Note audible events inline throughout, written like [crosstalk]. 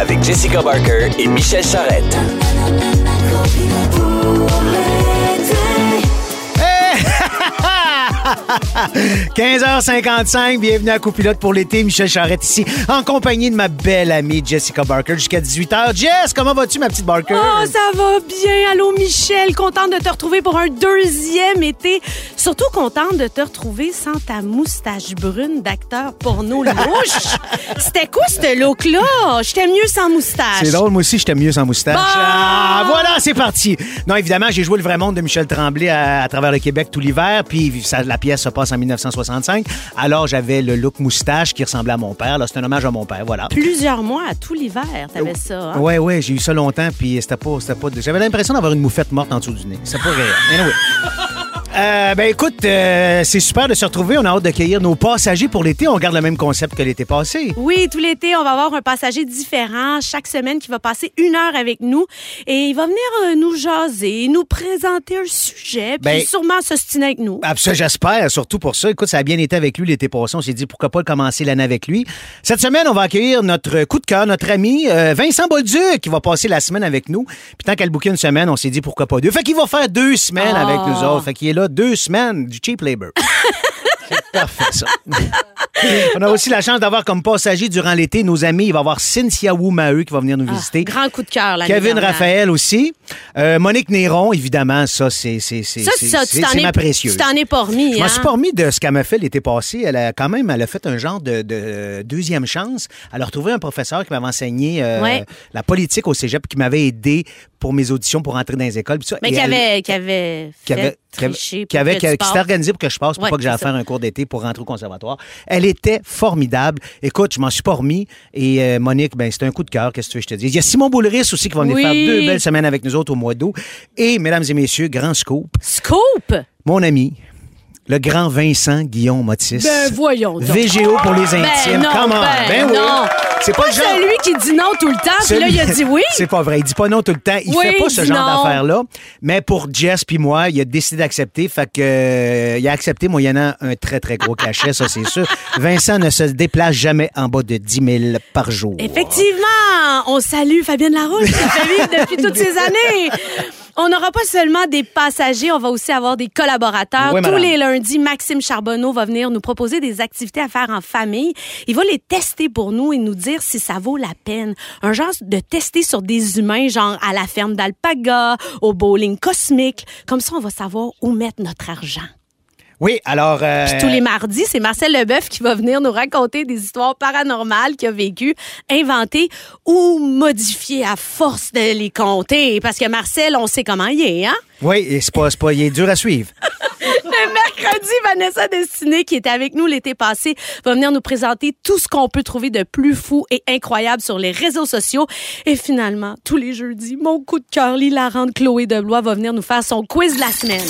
avec Jessica Barker et Michel Charrette. [laughs] 15h55, bienvenue à Coupilote pour l'été. Michel Charrette ici, en compagnie de ma belle amie Jessica Barker jusqu'à 18h. Jess, comment vas-tu, ma petite Barker? Oh, ça va bien. Allô, Michel. Contente de te retrouver pour un deuxième été. Surtout contente de te retrouver sans ta moustache brune d'acteur porno louche. [laughs] C'était quoi ce look-là? J'étais mieux sans moustache. C'est drôle, moi aussi, j'étais mieux sans moustache. Bon! Ah, voilà, c'est parti. Non, évidemment, j'ai joué le vrai monde de Michel Tremblay à, à travers le Québec tout l'hiver, puis ça, la pièce se passe en 1965. Alors, j'avais le look moustache qui ressemblait à mon père. Là, c'est un hommage à mon père, voilà. Plusieurs mois, à tout l'hiver, t'avais ça. hein? Ouais, ouais, j'ai eu ça longtemps, puis c'était pas, c'était pas. J'avais l'impression d'avoir une moufette morte en dessous du nez. C'est pas réel. Anyway. Euh, ben écoute, euh, c'est super de se retrouver. On a hâte d'accueillir nos passagers pour l'été. On garde le même concept que l'été passé. Oui, tout l'été, on va avoir un passager différent chaque semaine qui va passer une heure avec nous et il va venir euh, nous jaser, nous présenter un sujet, puis Ben- sûrement s'ostiner avec nous. Ça, j'espère, surtout pour ça. Écoute, ça a bien été avec lui l'été passé. On s'est dit pourquoi pas commencer l'année avec lui. Cette semaine, on va accueillir notre coup de cœur, notre ami euh, Vincent Bolduc, qui va passer la semaine avec nous. Puis tant qu'elle bouquait une semaine, on s'est dit pourquoi pas deux. Fait qu'il va faire deux semaines Ah. avec nous autres. Fait qu'il est là deux semaines du cheap labor. [laughs] C'est parfait, ça. [laughs] On a aussi la chance d'avoir comme passager durant l'été nos amis. Il va y avoir Cynthia Wu Maheu qui va venir nous Ah, visiter. grand coup de cœur, là. Kevin Raphaël aussi. Euh, Monique Néron, évidemment, ça, c'est c'est- ma précieuse. tu t'en es pas remis, Je m'en hein? suis pas remis de ce qu'elle m'a fait l'été passé. Elle a quand même, elle a fait un genre de, de deuxième chance. Elle a retrouvé un professeur qui m'avait enseigné euh, Ouais. la politique au cégep, qui m'avait aidé pour mes auditions pour entrer dans les écoles. ça. Mais qui avait, qui avait avait, tricher qui avait- qui- s'était organisé pour que je passe pour Ouais, pas que j'aille faire un cours d'été pour rentrer au conservatoire. Elle était formidable. Écoute, je m'en suis pas remis. Et euh, Monique, ben, c'était un coup de cœur, qu'est-ce que tu veux que je te dise? Il y a Simon Boulris aussi qui va venir Oui. faire deux belles semaines avec nous autres au mois d'août. Et, mesdames et messieurs, grand scoop, Scoop! mon ami, le grand Vincent Guillaume Motis. Ben voyons donc. VGO pour les Ben intimes. non, Come on. ben Ben oui. non. C'est pas, Pas le genre. celui qui dit non tout le temps, puis là, il a dit oui. [laughs] C'est pas vrai. Il dit pas non tout le temps. Il Oui, fait pas ce genre d'affaires-là. Mais pour Jess puis moi, il a décidé d'accepter. Fait que, euh, il a accepté moyennant un très, très gros cachet, ça, c'est sûr. [laughs] Vincent ne se déplace jamais en bas de 10 000 par jour. Effectivement, on salue Fabienne Larouche qui fait vivre depuis toutes ces années. On n'aura pas seulement des passagers, on va aussi avoir des collaborateurs. Oui, Tous les lundis, Maxime Charbonneau va venir nous proposer des activités à faire en famille. Il va les tester pour nous et nous dire si ça vaut la peine. Un genre de tester sur des humains, genre à la ferme d'alpaga, au bowling cosmique. Comme ça, on va savoir où mettre notre argent. Oui, alors. euh, Puis tous les mardis, c'est Marcel Leboeuf qui va venir nous raconter des histoires paranormales qu'il a vécues, inventées ou modifiées à force de les compter. Parce que Marcel, on sait comment il est, hein? Oui, et c'est pas, pas, il est dur à suivre. [laughs] Le mercredi, Vanessa Destinée, qui était avec nous l'été passé, va venir nous présenter tout ce qu'on peut trouver de plus fou et incroyable sur les réseaux sociaux. Et finalement, tous les jeudis, mon coup de cœur, l'hilarante Chloé Deblois va venir nous faire son quiz de la semaine.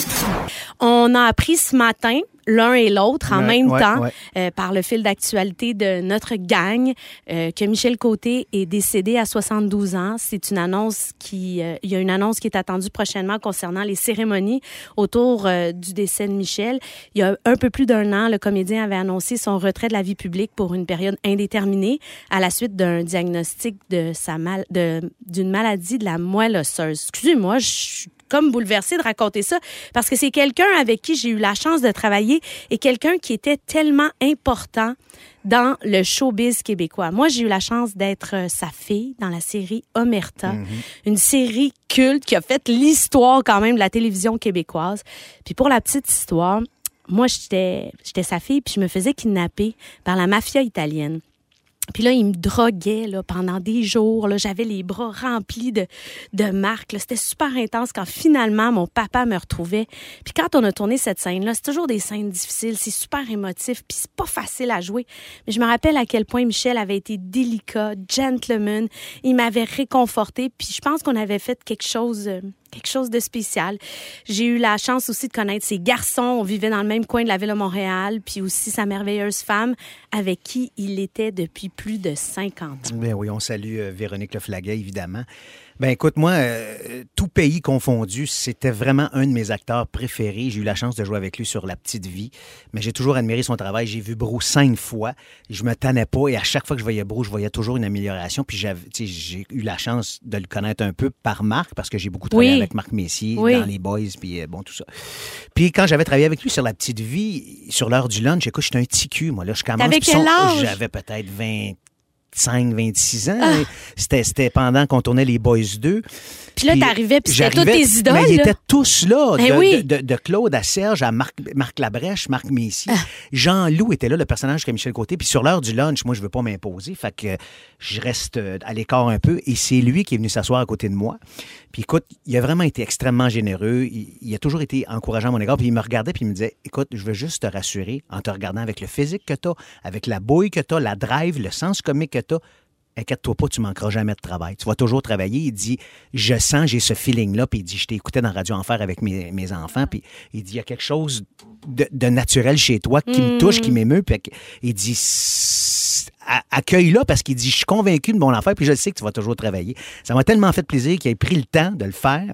On a appris ce matin l'un et l'autre en Ouais, même ouais, temps ouais. euh, par le fil d'actualité de notre gang euh, que Michel Côté est décédé à 72 ans. C'est une annonce qui euh, il y a une annonce qui est attendue prochainement concernant les cérémonies autour euh, du décès de Michel. Il y a un peu plus d'un an, le comédien avait annoncé son retrait de la vie publique pour une période indéterminée à la suite d'un diagnostic de sa mal de d'une maladie de la moelle osseuse. Excusez-moi, je suis comme bouleversée de raconter ça parce que c'est quelqu'un avec qui j'ai eu la chance de travailler et quelqu'un qui était tellement important dans le showbiz québécois. Moi, j'ai eu la chance d'être euh, sa fille dans la série Omerta, une série culte qui a fait l'histoire quand même de la télévision québécoise. Puis pour la petite histoire, moi, j'étais j'étais sa fille puis je me faisais kidnapper par la mafia italienne. Puis là, il me droguait là, pendant des jours. J'avais les bras remplis de, de marques. C'était super intense quand finalement mon papa me retrouvait. Puis quand on a tourné cette scène-là, c'est toujours des scènes difficiles. C'est super émotif, puis c'est pas facile à jouer. Mais je me rappelle à quel point Michel avait été délicat, gentleman. Il m'avait réconforté. Puis je pense qu'on avait fait quelque chose... quelque chose de spécial. J'ai eu la chance aussi de connaître ses garçons. On vivait dans le même coin de la ville de Montréal, puis aussi sa merveilleuse femme avec qui il était depuis plus de 50 ans. Ben oui, on salue euh, Véronique Leflaguet, évidemment. Ben écoute, moi, euh, tout pays confondu, c'était vraiment un de mes acteurs préférés. J'ai eu la chance de jouer avec lui sur La Petite Vie, mais j'ai toujours admiré son travail. J'ai vu Brou cinq fois, je me tannais pas et à chaque fois que je voyais Brou, je voyais toujours une amélioration. Puis j'ai eu la chance de le connaître un peu par Marc parce que j'ai beaucoup travaillé Oui. Avec Marc Messier Oui. dans les Boys, puis euh, bon tout ça. Puis quand j'avais travaillé avec lui sur La Petite Vie, sur l'heure du lunch, écoute, j'étais un petit cul, moi là, je commence. Puis quel âge? J'avais peut-être 25, 26 ans. C'était, c'était pendant qu'on tournait les Boys 2. Ah. Puis là, t'arrivais, puis c'était toutes j'arrivais, tes idoles, Mais ils étaient tous là. Ben de, oui. de, de- de Claude à Serge à Marc, Marc Labrèche, Marc Messier. Ah. Jean-Loup était là, le personnage que Michel Côté. Puis sur l'heure du lunch, moi, je veux pas m'imposer. Fait que je reste euh, à l'écart un peu. Et c'est lui qui est venu s'asseoir à côté de moi. Puis écoute, il a vraiment été extrêmement généreux. Il, il a toujours été encourageant à mon égard. Puis il me regardait puis il me disait, écoute, je veux juste te rassurer en te regardant avec le physique que tu as, avec la bouille que tu as, la drive, le sens comique que tu as. Inquiète-toi pas, tu manqueras jamais de travail. Tu vas toujours travailler. Il dit, je sens, j'ai ce feeling-là. Puis il dit, je t'ai écouté dans Radio Enfer avec mes, mes enfants. Puis il dit, il y a quelque chose de, de naturel chez toi qui me touche, qui m'émeut. Puis il dit, accueille-la parce qu'il dit, je suis convaincu de mon affaire. Puis je sais que tu vas toujours travailler. Ça m'a tellement fait plaisir qu'il ait pris le temps de le faire.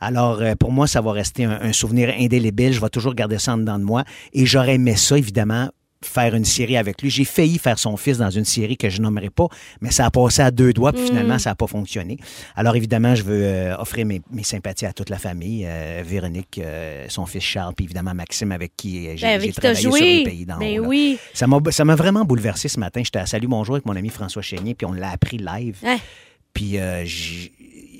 Alors, euh, pour moi, ça va rester un, un souvenir indélébile. Je vais toujours garder ça en dedans de moi. Et j'aurais aimé ça, évidemment, faire une série avec lui. J'ai failli faire son fils dans une série que je nommerai pas, mais ça a passé à deux doigts, puis finalement, ça n'a pas fonctionné. Alors, évidemment, je veux euh, offrir mes, mes sympathies à toute la famille. euh, Véronique, euh, son fils Charles, puis évidemment Maxime, avec qui j'ai Ben, travaillé sur joué. les pays d'en Ben haut, oui. Ça m'a ça m'a vraiment bouleversé ce matin. J'étais à Salut Bonjour avec mon ami François Chénier, puis on l'a appris live. Puis, euh, j'ai-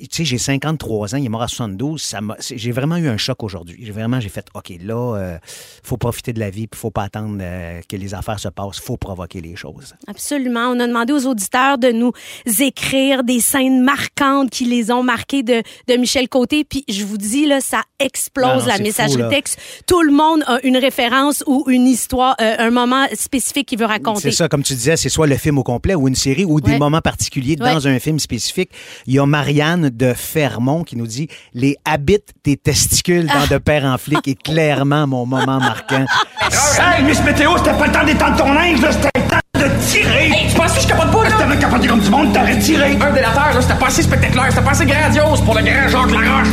tu sais, j'ai 53 ans, il est mort à 72. Ça j'ai vraiment eu un choc aujourd'hui. J'ai vraiment, j'ai fait, OK, là, euh, faut profiter de la vie, puis faut pas attendre euh, que les affaires se passent. faut provoquer les choses. Absolument. On a demandé aux auditeurs de nous écrire des scènes marquantes qui les ont marquées de, de Michel Côté. Puis je vous dis, là, ça explose non, la messagerie fou, texte. Tout le monde a une référence ou une histoire, euh, un moment spécifique qu'il veut raconter. C'est ça, comme tu disais, c'est soit le film au complet ou une série ou des moments particuliers Ouais. dans un film spécifique. Il y a Marianne de Fermont qui nous dit Les habits des testicules dans De [laughs] Père en flic est clairement mon moment marquant. [laughs] Hey, Miss Météo, c'était pas le temps d'étendre ton linge, là, c'était le temps de tirer! Hey, tu penses que je capote pas, là? T'avais capoté comme du monde, t'aurais tiré! Un délateur, là, c'était pas assez spectaculaire, c'était pas assez grandiose pour le grand Jacques Laroche.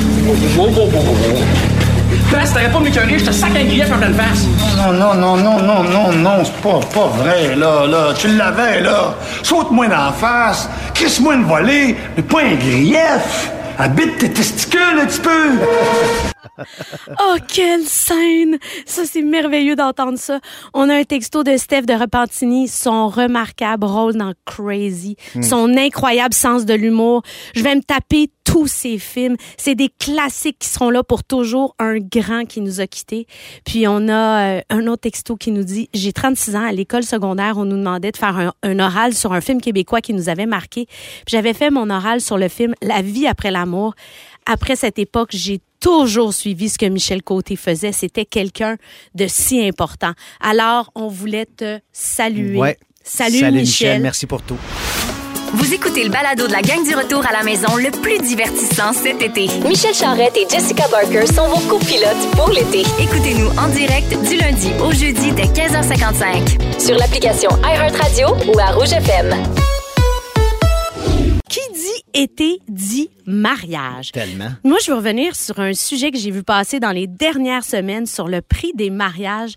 Si t'aurais pas m'écœuré, je te sac un grief en pleine face. Non, non, non, non, non, non, non, c'est pas, pas vrai, là, là. Tu l'avais, là. Saute-moi dans la face, crisse-moi une volée, mais pas un grief. Habite tes testicules un petit peu. [laughs] Oh, quelle scène! Ça, c'est merveilleux d'entendre ça. On a un texto de Steph de Repentigny, son remarquable rôle dans Crazy, son incroyable sens de l'humour. Je vais me taper tous ces films. C'est des classiques qui seront là pour toujours. Un grand qui nous a quittés. Puis on a euh, un autre texto qui nous dit, j'ai 36 ans, à l'école secondaire, on nous demandait de faire un, un oral sur un film québécois qui nous avait marqué. Puis j'avais fait mon oral sur le film La vie après l'amour. Après cette époque, j'ai toujours suivi ce que Michel Côté faisait. C'était quelqu'un de si important. Alors, on voulait te saluer. Ouais. Salut, Michel. Merci pour tout. Vous écoutez le balado de la gang du retour à la maison le plus divertissant cet été. Michel Charrette et Jessica Barker sont vos copilotes pour l'été. Écoutez-nous en direct du lundi au jeudi dès 15h55. Sur l'application iHeartRadio ou à Rouge FM. Été dit mariage. Tellement. Moi, je veux revenir sur un sujet que j'ai vu passer dans les dernières semaines sur le prix des mariages,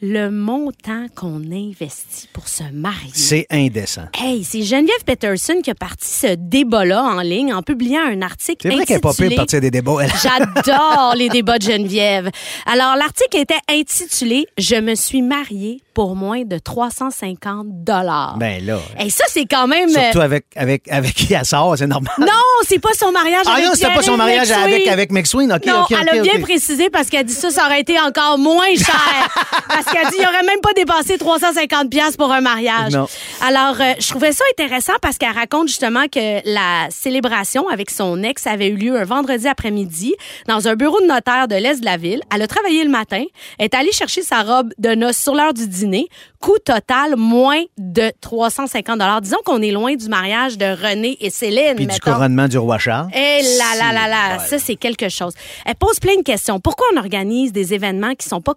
le montant qu'on investit pour se marier. C'est indécent. Hey, c'est Geneviève Peterson qui a parti ce débat-là en ligne en publiant un article C'est vrai qu'elle pas pire intitulé de partir des débats. J'adore les [laughs] débats de Geneviève. Alors, l'article était intitulé Je me suis mariée pour moins de 350 dollars. Ben là. Et ça, c'est quand même. euh, Surtout avec, avec, avec qui elle sort, c'est normal. Non, c'est pas son mariage Ah avec non, c'était pas son mariage McSween. avec, avec McSween. OK, non, elle a bien précisé parce qu'elle dit ça, ça aurait été encore moins cher. [laughs] parce qu'elle dit, il aurait même pas dépassé 350 pièces pour un mariage. Non. Alors, euh, je trouvais ça intéressant parce qu'elle raconte justement que la célébration avec son ex avait eu lieu un vendredi après-midi dans un bureau de notaire de l'Est de la ville. Elle a travaillé le matin, est allée chercher sa robe de noces sur l'heure du dîner. Coût total, moins de 350 Disons qu'on est loin du mariage de René et Céline, Puis du couronnement du roi Charles. Eh là là là là, ça c'est quelque chose. Elle pose plein de questions. Pourquoi on organise des événements qui sont pas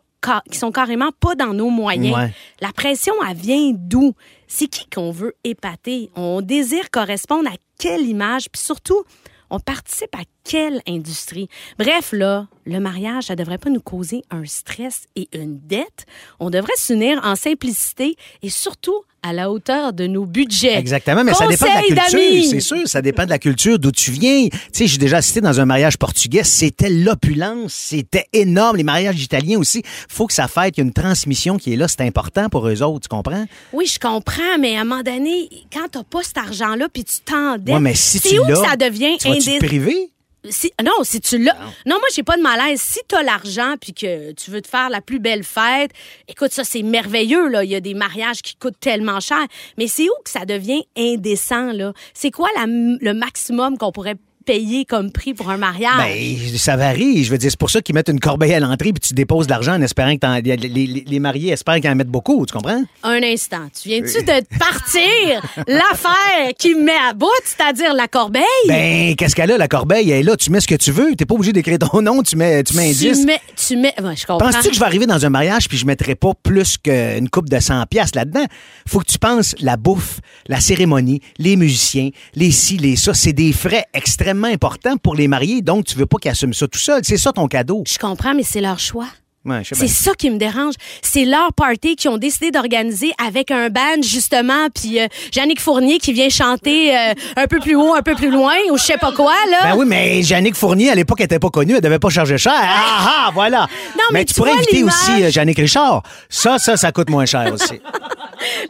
qui sont carrément pas dans nos moyens? Ouais. La pression elle vient d'où? C'est qui qu'on veut épater? On désire correspondre à quelle image? Puis surtout On participe à quelle industrie? Bref, là, le mariage, ça devrait pas nous causer un stress et une dette. On devrait s'unir en simplicité et surtout à la hauteur de nos budgets. Exactement, mais ça dépend de la culture, c'est sûr. Ça dépend de la culture, d'où tu viens. Tu sais, j'ai déjà assisté dans un mariage portugais, c'était l'opulence, c'était énorme. Les mariages italiens aussi, faut que ça fête, il y a une transmission qui est là, c'est important pour eux autres, tu comprends? Oui, je comprends, mais à un moment donné, quand t'as pas cet argent-là, puis tu t'endettes, Ouais, mais si c'est tu où que ça devient indé- priver? Si- non, si tu l'as. Non, moi, j'ai pas de malaise. Si tu as l'argent puis que tu veux te faire la plus belle fête, écoute, ça, c'est merveilleux, là. Il y a des mariages qui coûtent tellement cher. Mais c'est où que ça devient indécent, là? C'est quoi la- le maximum qu'on pourrait payer comme prix pour un mariage? Ben, ça varie. Je veux dire, c'est pour ça qu'ils mettent une corbeille à l'entrée puis tu déposes de l'argent en espérant que les, les- les mariés espèrent qu'ils en mettent beaucoup, tu comprends? Un instant. Tu viens-tu de te partir [laughs] l'affaire qui me met à bout, c'est-à-dire la corbeille? Ben, qu'est-ce qu'elle a, la corbeille? Elle est là, tu mets ce que tu veux. T'es pas obligé d'écrire ton nom, tu mets, tu mets un tu 10. mets, tu mets, ouais, je comprends. Penses-tu que je vais arriver dans un mariage puis je mettrai pas plus qu'une coupe de 100 pièces là-dedans? Faut que tu penses la bouffe, la cérémonie, les musiciens, les ci, les ça. C'est des frais extrêmement importants pour les mariés, donc tu veux pas qu'ils assument ça tout seul. C'est ça ton cadeau. Je comprends, mais c'est leur choix. Ouais, C'est ça qui me dérange. C'est leur party qu'ils ont décidé d'organiser avec un band, justement, puis euh, Jannick Fournier qui vient chanter euh, un peu plus haut, un peu plus loin, ou je sais pas quoi, là. Ben oui, mais Jannick Fournier, à l'époque, elle était pas connue, elle devait pas charger cher. Ah ah, voilà. Non, mais tu tu pourrais inviter aussi euh, Jannick Richard. Ça, ça, ça coûte moins cher aussi. [laughs]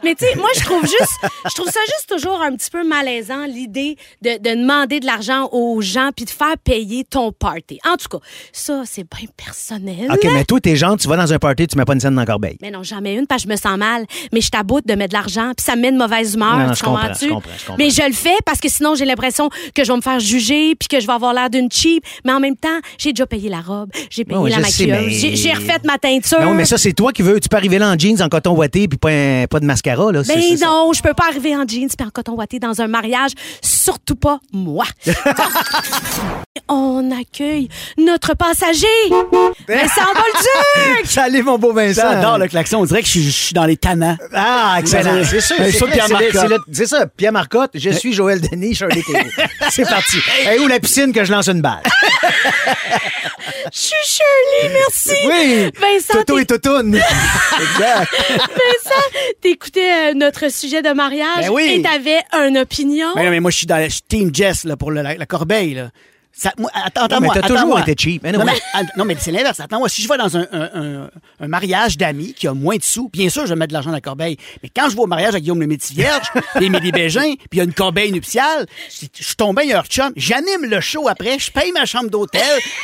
Mais tu sais, moi, je trouve juste, je trouve ça juste toujours un petit peu malaisant, l'idée de, de demander de l'argent aux gens puis de faire payer ton party. En tout cas, ça, c'est bien personnel. OK, mais toi, t'es genre, tu vas dans un party, tu mets pas une scène dans la corbeille. Mais non, jamais une parce que je me sens mal. Mais je t'aboute de mettre de l'argent, puis ça me met de mauvaise humeur. Non, non, tu comprends, comprends-tu? je comprends, je comprends. Mais je le fais parce que sinon, j'ai l'impression que je vais me faire juger, puis que je vais avoir l'air d'une cheap. Mais en même temps, j'ai déjà payé la robe, j'ai payé la mais- j'ai- j'ai refait ma teinture. Non, mais ça, c'est toi qui veux. Tu peux arriver là en jeans, en coton ouaté, puis pas, un- pas de mascara, là. Ben non, je peux pas arriver en jeans puis en coton ouaté dans un mariage, surtout pas moi. [laughs] On accueille notre passager, Vincent Bolduc! [laughs] Salut, mon beau Vincent. J'adore le klaxon. On dirait que je suis, je suis dans les tannants. Ah, excellent. C'est sûr. ouais, C'est ça, Pierre Marcotte. c'est le- C'est ça, Pierre Marcotte. Je suis Joël Denis, Shirley Théroux. [laughs] C'est parti. Et où la piscine que je lance une balle? Je suis Shirley, merci! Oui. Vincent, Toto t'es- et Totoune. exact. Vincent, euh, notre sujet de mariage Ben oui. et t'avais une opinion. Mais non, mais moi, je suis dans le je suis Team Jess là, pour la, la corbeille. Là. Ça, moi, attends, attends, mais t'as toujours été cheap. Non, mais, ah, non, mais c'est l'inverse. Attends-moi, si je vais dans un, un- un- un mariage d'amis qui a moins de sous, bien sûr, je vais mettre de l'argent dans la corbeille. Mais quand je vais au mariage avec Guillaume le Métis Vierge, [laughs] et Émilie Bégin, puis il y a une corbeille nuptiale, je je suis tombé un chum, j'anime le show après, je paye ma chambre d'hôtel,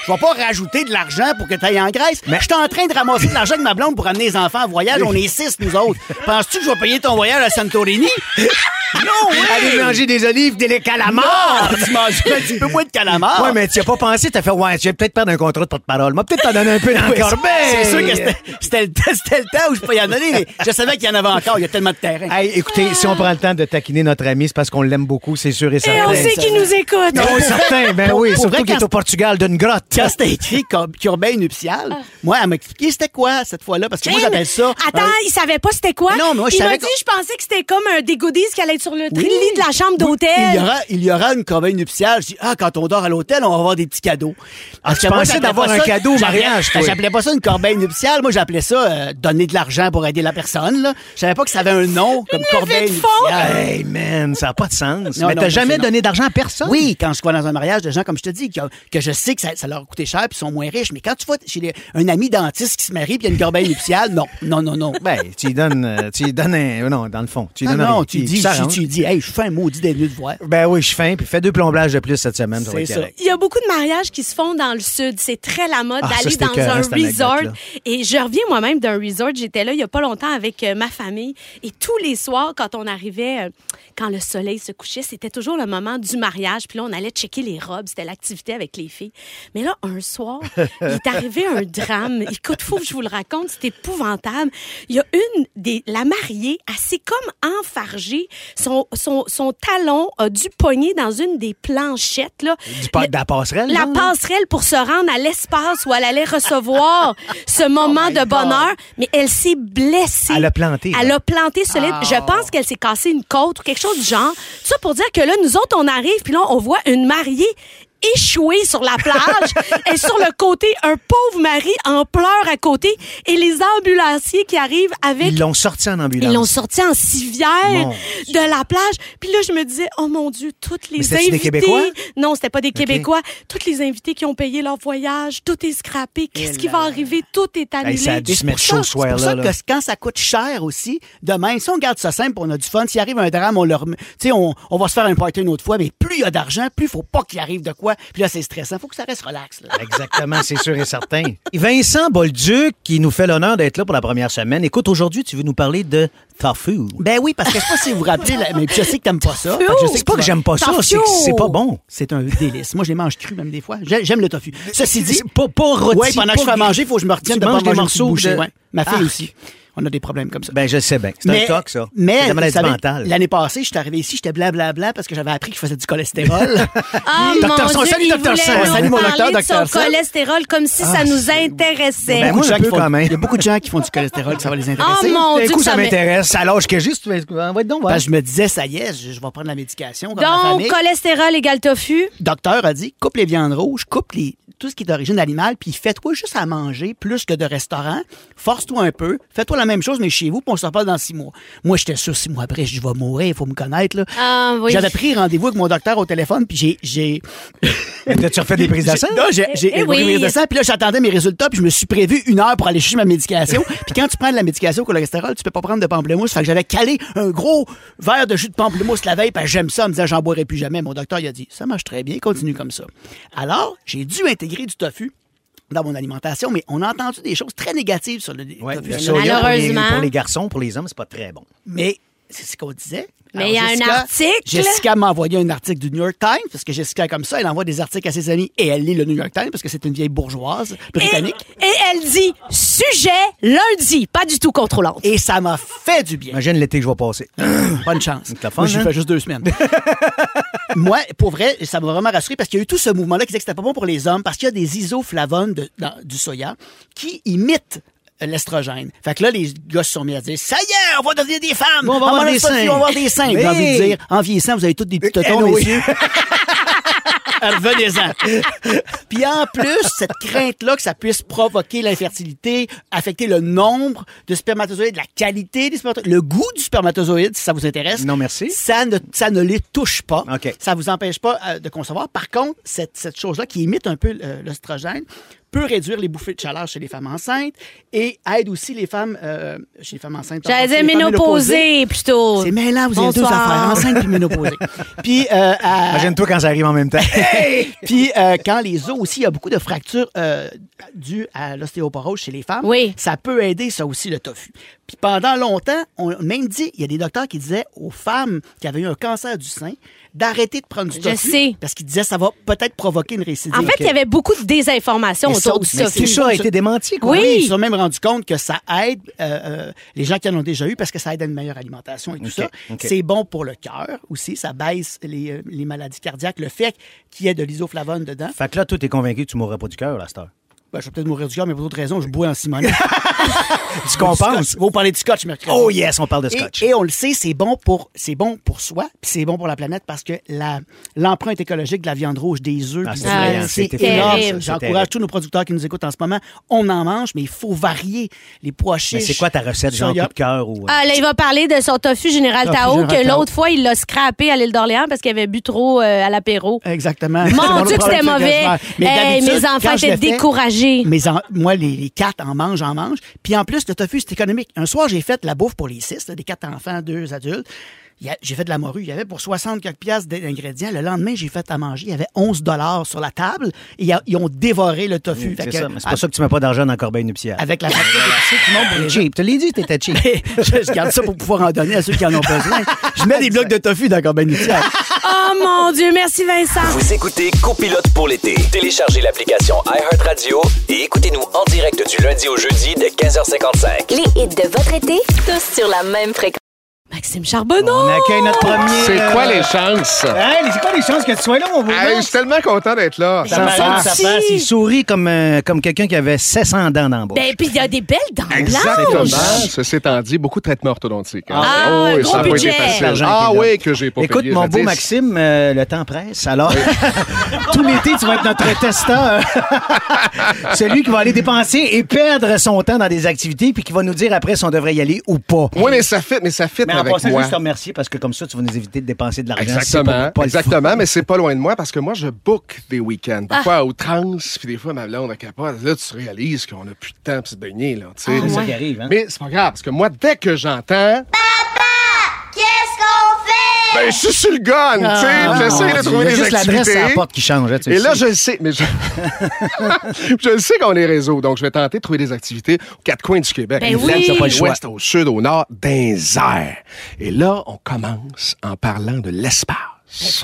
je vais pas rajouter de l'argent pour que tu ailles en Grèce. Mais je suis en train de ramasser de l'argent avec ma blonde pour amener les enfants en voyage. On est six, nous autres. Penses-tu que je vais payer ton voyage à Santorini? [laughs] Non, oui! Aller manger des olives, des calamars. Tu manges un petit peu moins de calamars. Ouais, mais tu as pas pensé, t'as fait, ouais, je vais peut-être perdre un contrat de porte-parole. Moi, peut-être t'en donner un peu [laughs] dans le Oui, corbeille. C'est sûr que c'était- c'était le, temps- c'était le temps où je peux y en donner, mais je savais qu'il y en avait encore. Il y a tellement de terrain. Hey, écoutez, si on prend le temps de taquiner notre ami, c'est parce qu'on l'aime beaucoup, c'est sûr et et certain. on sait qui nous écoute. Non, certain, ben oui, pour surtout vrai, qu'il est au Portugal d'une grotte. Quand c'était écrit cor- corbeille nuptiale, moi, elle m'a expliqué c'était quoi cette fois-là, parce que moi, j'appelle ça. Attends, un- il savait pas c'était quoi? Non, mais moi, je il m'a dit, je pensais que c'était comme un des goodies qui allait être sur le Oui. lit de la chambre d'hôtel. Il y, aura, il y aura une corbeille nuptiale. Je dis, ah, quand on dort à l'hôtel, on va avoir des petits cadeaux. Ah, tu pensais d'avoir un cadeau au mariage, toi? J'appelais pas ça une corbeille nuptiale. Moi, j'appelais ça euh, donner de l'argent pour aider la personne. Là. Je savais pas que ça avait un nom comme corbeille nuptiale. Hey, man, ça n'a pas de sens. Non, mais non, t'as mais jamais donné d'argent à personne? Oui, quand je vois dans un mariage de gens, comme je te dis, que, que je sais que ça, ça leur a coûté cher puis sont moins riches. Mais quand tu vois chez les- un ami dentiste qui se marie puis il y a une corbeille nuptiale, non, non, non, non. Ben, tu lui donnes, euh, tu lui donnes un. Non, dans le fond. Tu lui Ah non, tu dis, tu dis, hey, je fais un maudit d'être venu te voir. Ben oui, je suis fin, puis fais deux plombages de plus cette semaine. C'est ça. Il y a beaucoup de mariages qui se font dans le sud. C'est très la mode Ah, d'aller dans un resort. Et je reviens moi-même d'un resort. J'étais là il y a pas longtemps avec euh, ma famille. Et tous les soirs, quand on arrivait, euh, quand le soleil se couchait, c'était toujours le moment du mariage. Puis là, on allait checker les robes. C'était l'activité avec les filles. Mais là, un soir, il est arrivé un drame. [laughs] Écoute, faut que je vous le raconte. C'est épouvantable. Il y a une des, la mariée, s'est comme enfargée. Son, son, son talon a dû pogner dans une des planchettes, là. Du de la passerelle? la genre? passerelle pour se rendre à l'espace où elle allait recevoir [laughs] ce moment de bonheur, mais elle s'est blessée. Elle a planté, Elle là. a planté solide. Je pense qu'elle s'est cassée une côte ou quelque chose du genre. Tout ça pour dire que là, nous autres, on arrive, puis là, on voit une mariée échouée sur la plage. et sur le côté, un pauvre mari en pleurs à côté. Et les ambulanciers qui arrivent avec Ils l'ont sorti en ambulance. ils l'ont sorti en civière Mon de la plage. Puis là, je me disais, oh mon Dieu, toutes les Mais c'était-tu des invités. Québécois? Non, c'était pas des Québécois. Toutes les invités qui ont payé leur voyage, tout est scrappé. Qu'est-ce qui va arriver? Tout est annulé. ça a dû se mettre chaud ça- ce pour ça là. que quand ça coûte cher aussi, demain, si on garde ça simple, on a du fun. S'il arrive un drame, on leur, tu sais, on, on va se faire un party une autre fois, mais plus il y a d'argent, plus il faut pas qu'il arrive de quoi. Puis là, c'est stressant. Faut que ça reste relax. là. Exactement, c'est sûr et certain. Vincent Bolduc, qui nous fait l'honneur d'être là pour la première semaine. Écoute, aujourd'hui, tu veux nous parler de tofu. Ben oui, parce que je sais pas si vous vous rappelez, là, mais je sais que t'aimes pas ça. Je sais pas que j'aime pas ça, c'est que c'est pas bon. C'est un délice. Moi, je les mange crus même des fois. J'ai- J'aime le tofu. Ceci dit, pas, pas rôti. ouais, pendant que je fais à manger, il faut que je me retienne de pas manges des manger morceaux. Ma fille Ah. aussi. On a des problèmes comme ça. Ben, je sais bien. C'est un toc, ça. Mais, la maladie mentale. l'année passée, j'étais arrivé ici, j'étais blablabla parce que j'avais appris qu'il faisait du cholestérol. [laughs] Ah, [laughs] Docteur mon Son, Dieu, salut, il Docteur Salut, mon docteur, Docteur Son. cholestérol comme si ça nous intéressait. Ben, moi, Beaucoup de un gens peu qui font- quand même. Il y a beaucoup de gens qui font du cholestérol, que ça va les oh intéresser. mon D'un Dieu, coup, ça m'intéresse. À l'âge que j'ai, tu vas va être donc, Parce ouais. que je me disais, ça y est, je, je vais prendre la médication. Donc, cholestérol égale tofu? Le docteur a dit, coupe les viandes rouges, coupe les, tout ce qui est d'origine animale, puis fais-toi juste à manger plus que de restaurant. Force-toi un peu. Fais-toi la même chose, mais chez vous, puis on se reparle dans six mois. Moi, j'étais sûr, six mois après, je vais mourir, il faut me connaître. Là. Ah, oui. J'avais pris rendez-vous avec mon docteur au téléphone, puis j'ai... j'ai [laughs] T'as-tu refait des prises de sang? Non, j'ai j'ai Eh une oui. prise de sang, puis là, j'attendais mes résultats, puis je me suis prévu une heure pour aller chercher ma médication. [laughs] puis quand tu prends de la médication au cholestérol, tu peux pas prendre de pamplemousse. Fait que j'avais calé un gros verre de jus de pamplemousse la veille, puis j'aime ça, en me disant, j'en boirai plus jamais. Mon docteur, il a dit, ça marche très bien, continue comme ça. Alors, j'ai dû intégrer du tofu dans mon alimentation, mais on a entendu des choses très négatives sur le Ouais, tofu. le soya pour les, Malheureusement. pour les garçons, pour les hommes, c'est pas très bon. Mais c'est ce qu'on disait. Mais il y a un article? Jessica m'a envoyé un article du New York Times, parce que Jessica, comme ça, elle envoie des articles à ses amis et elle lit le New York Times, parce que c'est une vieille bourgeoise britannique. Et, et elle dit sujet lundi, pas du tout contrôlante. Et ça m'a fait du bien. Imagine l'été que je vais passer. Bonne chance. Fun, Moi, j'ai hein? fait juste deux semaines. [laughs] Moi, pour vrai, ça m'a vraiment rassuré parce qu'il y a eu tout ce mouvement-là qui disait que c'était pas bon pour les hommes parce qu'il y a des isoflavones de- dans- du soya qui imitent l'estrogène. Fait que là, les gars se sont mis à dire Ça y est, on va devenir des femmes! On va avoir mangeant des seins. On va avoir des seins. J'ai envie de dire, en vieillissant, vous avez tous des petits Eh, totons, oui. messieurs. [laughs] Revenez-en. Puis en plus, cette crainte-là que ça puisse provoquer l'infertilité, affecter le nombre de spermatozoïdes, la qualité des spermatozoïdes, le goût du spermatozoïde, si ça vous intéresse. Non, merci. Ça ne, ça ne les touche pas. OK. Ça vous empêche pas euh, de concevoir. Par contre, cette, cette chose-là qui imite un peu euh, l'oestrogène peut réduire les bouffées de chaleur chez les femmes enceintes et aide aussi les femmes euh, chez les femmes enceintes. J'allais dire ménopausée plutôt. C'est mêlant, vous avez deux affaires, enceinte puis ménopausée. [laughs] puis, euh, à- Imagine-toi quand ça arrive en même temps. [laughs] puis euh, quand les os aussi, il y a beaucoup de fractures euh, dues à l'ostéoporose chez les femmes. Oui. Ça peut aider, ça aussi, le tofu. Puis pendant longtemps, on a même dit, il y a des docteurs qui disaient aux femmes qui avaient eu un cancer du sein d'arrêter de prendre du Je tofu. sais. Parce qu'ils disaient ça va peut-être provoquer une récidive. En fait, il y avait beaucoup de désinformation Mais ça autour du tofu. tout ça a été démenti, quoi. Oui. Ils se sont même rendus compte que ça aide euh, euh, les gens qui en ont déjà eu parce que ça aide à une meilleure alimentation et tout ça. C'est bon pour le cœur aussi. Ça baisse les, euh, les maladies cardiaques. Le fait qu'il y ait de l'isoflavone dedans. Fait que là, toi, t'es convaincu que tu mourrais pas du cœur, à cette heure. Ben, je vais peut-être mourir du cœur, mais pour d'autres raisons, je bois en Simonet. [laughs] Tu compenses? Vous parlez du scotch mercredi. Oh yes, on parle de scotch. Et, on le sait, c'est bon pour c'est bon pour soi, puis c'est bon pour la planète parce que la l'empreinte écologique de la viande rouge, des œufs, Ah, puis c'est du énorme. J'encourage tous nos producteurs qui nous écoutent en ce moment. On en mange, mais il faut varier les pois chiches. Mais c'est quoi ta recette, genre coup de cœur ou. euh, Ah, là, il va parler de son tofu Général Tofu Tao, Général que l'autre fois, il l'a scrappé à l'île d'Orléans parce qu'il avait bu trop euh, à l'apéro. Exactement. Mon Dieu, que c'était mauvais. mes enfants étaient le Mes en- moi, les, les quatre en mangent, en mangent. Puis en plus, le tofu, c'est économique. Un soir, j'ai fait la bouffe pour les six, là, des quatre enfants, deux adultes. J'ai fait de la morue. Il y avait pour 60 quelques piastres d'ingrédients. Le lendemain, j'ai fait à manger. Il y avait 11 dollars sur la table. Et ils ont dévoré le tofu. C'est ça, mais c'est pour ça que tu mets pas d'argent dans la corbeille nuptiale. Avec la facture le monde pour les Cheap. Tu l'as dit, t'étais [laughs] cheap. je, je garde ça pour pouvoir en donner à ceux qui en ont besoin. [laughs] Je mets des blocs de tofu dans la corbeille initiale. Oh mon Dieu, merci Vincent. Vous écoutez Copilote pour l'été. Téléchargez l'application iHeartRadio et écoutez-nous en direct du lundi au jeudi dès 15h55. Les hits de votre été, tous sur la même fréquence. Maxime Charbonneau! On accueille notre premier. C'est euh, quoi les chances? Hey, c'est quoi les chances que tu sois là, mon beau Hey, je suis tellement content d'être là. Face, sa gentil. face, il sourit comme, euh, comme quelqu'un qui avait 700 dents dans la bouche. Ben, puis il y a des belles dents Exactement. blanches. Ceci étant dit, beaucoup de traitements orthodontiques. hein. Ah, Oh, oui, gros ça a pas été budget. facile. Ah oui, que j'ai pas Écoute, payé mon beau. Maxime, euh, le temps presse. Alors, [laughs] tout l'été, tu vas être notre testeur. [laughs] Celui qui va aller dépenser et perdre son temps dans des activités, puis qui va nous dire après si on devrait y aller ou pas. Oui, mais ça fit, mais ça fit Mais en avec passant, moi. juste te remercier parce que comme ça, tu vas nous éviter de dépenser de l'argent. Exactement, pas- exactement, mais c'est pas loin de moi parce que moi, je book des week-ends. Parfois à outrance, puis des fois, ma blonde a capote. Là, tu réalises qu'on a plus de temps pour se baigner, là, tu sais. C'est ça qui arrive, hein? Mais c'est pas grave, parce que moi, dès que j'entends... Ben, je suis sur le gun, tu sais, j'essaie de trouver des juste l'adresse activités. à la porte qui change. hein, tu Et là, je le sais, mais je, [laughs] je le sais qu'on est réseau, donc je vais tenter de trouver des activités aux quatre coins du Québec. Ben Au oui. pas le choix. l'ouest, au sud, au nord, d'un. Et là, on commence en parlant de l'espace.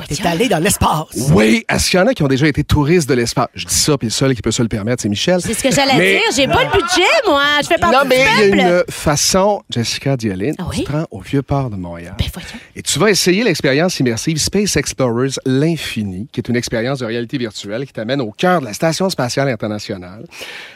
T'es allé dans l'espace. Oui, est-ce qu'il y en a qui ont déjà été touristes de l'espace? Je dis ça, puis le seul qui peut se le permettre, c'est Michel. C'est ce que j'allais Mais- dire. J'ai pas le budget, moi. Je fais partie Non, mais il y a une façon, Jessica, d'y aller. Ah Tu oui? te rends au Vieux-Port de Montréal. Ben. Et tu vas essayer l'expérience immersive Space Explorers L'Infini, qui est une expérience de réalité virtuelle qui t'amène au cœur de la Station spatiale internationale.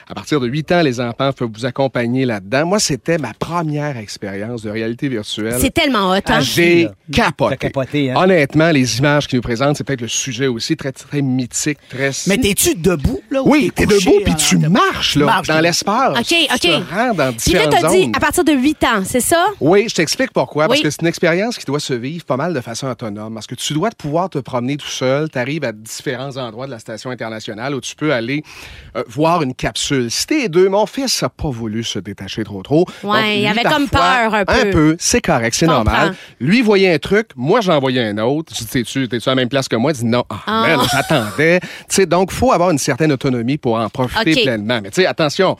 À partir de 8 ans, les enfants peuvent vous accompagner là-dedans. Moi, c'était ma première expérience de réalité virtuelle. C'est tellement hot, hein? J'ai là. capoté. Capoté, hein? Honnêtement, les images qu'ils nous présentent, c'est peut-être le sujet aussi très, très mythique, très... Mais t'es-tu debout, là? ou oui, t'es debout, puis tu marches, là, dans l'espace. OK, Tu OK. te rends dans Puis là, t'as dit à partir de 8 ans, c'est ça? Oui, je t'explique pourquoi. Parce Oui. que c'est une expérience qui doit se vivre pas mal de façon autonome. Parce que tu dois pouvoir te promener tout seul. Tu arrives à différents endroits de la station internationale où tu peux aller euh, voir une capsule. Si t'es deux, mon fils n'a pas voulu se détacher trop trop. Ouais, Donc, il avait comme peur un peu. Un peu, c'est correct, c'est normal. Lui voyait un truc, moi j'en voyais un autre. Je dis, T'es-tu à la même place que moi? Il dit non. Ah, Ah. merde, j'attendais. Tu sais, donc, faut avoir une certaine autonomie pour en profiter pleinement. Mais tu sais, attention.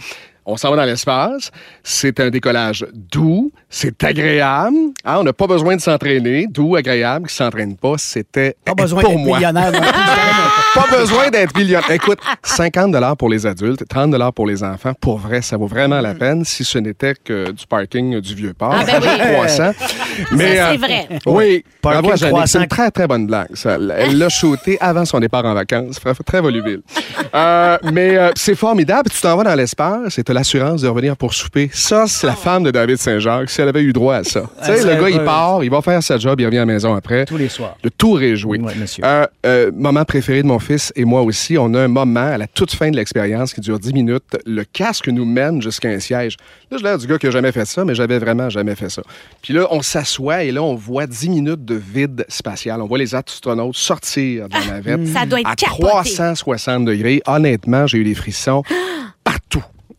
On s'en va dans l'espace. C'est un décollage doux. C'est agréable. Hein, on n'a pas besoin de s'entraîner. Doux, agréable. Qui s'entraîne pas, c'était Pas besoin pour d'être moi. millionnaire. [laughs] Pas besoin d'être millionnaire. Écoute, 50 pour les adultes, 30 pour les enfants. Pour vrai, ça vaut vraiment la peine si ce n'était que du parking du Vieux-Port. Ah, ben oui. [laughs] Mais, Ça, c'est euh, vrai. Oui. Parking Bravo. C'est une très, très bonne blague. ça. Elle l'a shooté avant son départ en vacances. Très- volubile. Euh, mais euh, c'est formidable. Tu t'en vas dans l'espace et tu l'assurance de revenir pour souper. Ça, c'est la femme de David Saint-Jacques, si elle avait eu droit à ça. Tu sais, le gars, il part, il va faire sa job, il revient à la maison après. Tous les soirs. De tout réjouir. Oui, monsieur. Euh, euh, moment préféré de mon fils et moi aussi, on a un moment à la toute fin de l'expérience qui dure 10 minutes. Le casque nous mène jusqu'à un siège. Là, j'ai l'air du gars qui a jamais fait ça, mais j'avais vraiment jamais fait ça. Puis là, on s'assoit et là, on voit 10 minutes de vide spatial. On voit les astronautes sortir de la navette Ça doit être à capoté. 360 degrés. Honnêtement, j'ai eu des frissons partout.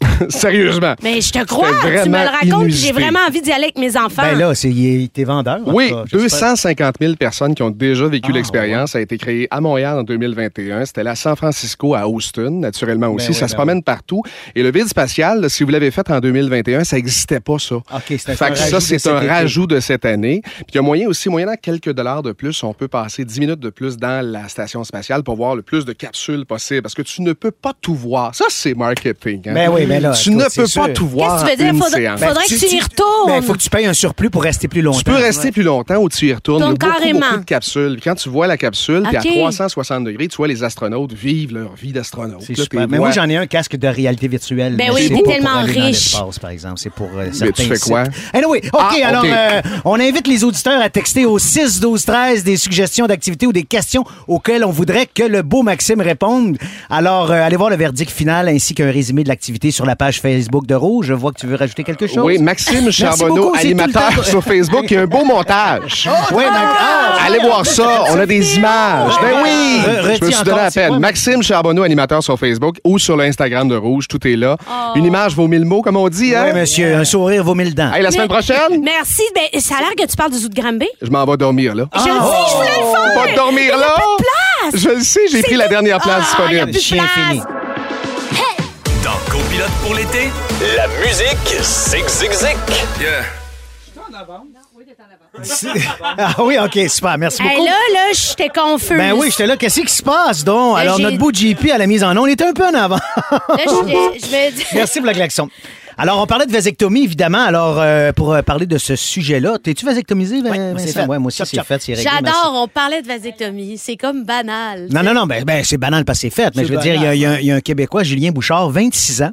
[laughs] Sérieusement. Mais je te crois, tu me le racontes, puis j'ai vraiment envie d'y aller avec mes enfants. Ben là, c'est, il est- t'es vendeur. en Oui, tout cas, j'espère. 250 000 personnes qui ont déjà vécu Ah, l'expérience. Ça a été créé à Montréal en 2021. C'était là à San Francisco, à Houston, naturellement aussi. oui, ça ben se promène partout. Et le vide spatial, là, si vous l'avez fait en 2021, ça n'existait pas, ça. OK, c'est un Fait que rajout ça, de c'est un été. rajout de cette année. Puis il y a moyen aussi, moyennant quelques dollars de plus, on peut passer 10 minutes de plus dans la station spatiale pour voir le plus de capsules possible. Parce que tu ne peux pas tout voir. Ça, c'est marketing. hein. Ben oui, mais là, tu écoute, ne peux sûr. pas tout voir Qu'est-ce que tu veux dire? une Faudrait- faudrait que tu y retournes. Ben, il faut que tu payes un surplus pour rester plus longtemps. Tu peux rester plus longtemps ou tu y retournes. Donc, beaucoup, carrément. beaucoup de capsules. Quand tu vois la capsule, puis à OK. 360 degrés, tu vois les astronautes vivent leur vie d'astronaute. Mais moi, j'en ai un casque de réalité virtuelle. Ben mais oui, t'es tellement riche. par exemple. C'est pour euh, tu certains fais quoi? Anyway, OK, Ah, alors, euh, on invite les auditeurs à texter au 6 12 13 des suggestions d'activités ou des questions auxquelles on voudrait que le beau Maxime réponde. Alors, euh, allez voir le verdict final ainsi qu'un résumé de l'activité sur la page Facebook de Rouge. Je vois que tu veux rajouter quelque chose. Oui, Maxime Charbonneau, beaucoup, animateur temps. sur Facebook, il y a un beau montage. Oui, mais- ah, Allez voir ça, on a des images. Ben oui! Re- Je me suis donné la peine. quoi? Maxime Charbonneau, animateur sur Facebook ou sur l'Instagram de Rouge, tout est là. Une image vaut mille mots, comme on dit. Hein? Oui, monsieur, un sourire vaut mille dents. Hey, la semaine prochaine, Merci. Ben, ça a l'air que tu parles du zoo de Granby. je m'en vais dormir là. Je le sais, je voulais le faire. Pas dormir là! place. Je le sais, j'ai pris la dernière place Ah, disponible. Pour l'été, la musique zig zig zig. Ah oui, OK, super. Merci Hey, beaucoup. là, là, j'étais confuse. Ben oui, j'étais là. Qu'est-ce qui se passe, donc? Alors, j'ai- notre beau JP à la mise en on était un peu en avant. Là, je. [laughs] Merci pour la klaxon. Alors, on parlait de vasectomie, évidemment. Alors, euh, pour euh, parler de ce sujet-là, t'es-tu vasectomisé, moi, c'est Vincent? fait. Ouais, moi aussi, Chop, c'est chop. fait, c'est réglé. merci. J'adore, on parlait de vasectomie. C'est comme banal. Non, non, non, ben, ben, c'est banal parce que c'est fait. Mais je veux dire, il y, a- il y a un- il y a un Québécois, Julien Bouchard, 26 ans,